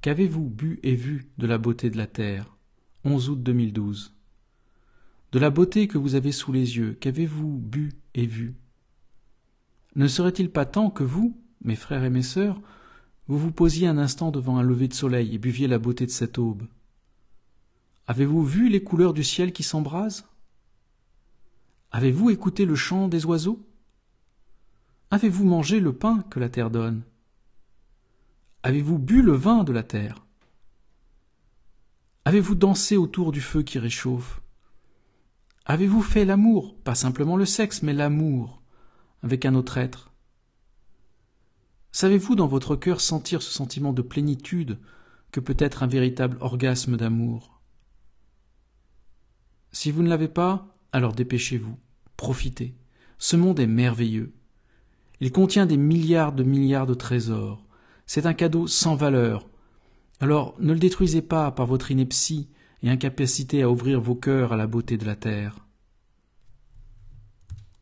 Qu'avez-vous bu et vu de la beauté de la terre? 11 août 2012. De la beauté que vous avez sous les yeux, qu'avez-vous bu et vu? Ne serait-il pas temps que vous, mes frères et mes sœurs, vous vous posiez un instant devant un lever de soleil et buviez la beauté de cette aube? Avez-vous vu les couleurs du ciel qui s'embrasent? Avez-vous écouté le chant des oiseaux? Avez-vous mangé le pain que la terre donne? Avez-vous bu le vin de la terre? Avez-vous dansé autour du feu qui réchauffe? Avez-vous fait l'amour, pas simplement le sexe, mais l'amour, avec un autre être? Savez-vous dans votre cœur sentir ce sentiment de plénitude que peut être un véritable orgasme d'amour? Si vous ne l'avez pas, alors dépêchez-vous, profitez. Ce monde est merveilleux. Il contient des milliards de milliards de trésors. C'est un cadeau sans valeur. Alors ne le détruisez pas par votre ineptie et incapacité à ouvrir vos cœurs à la beauté de la terre.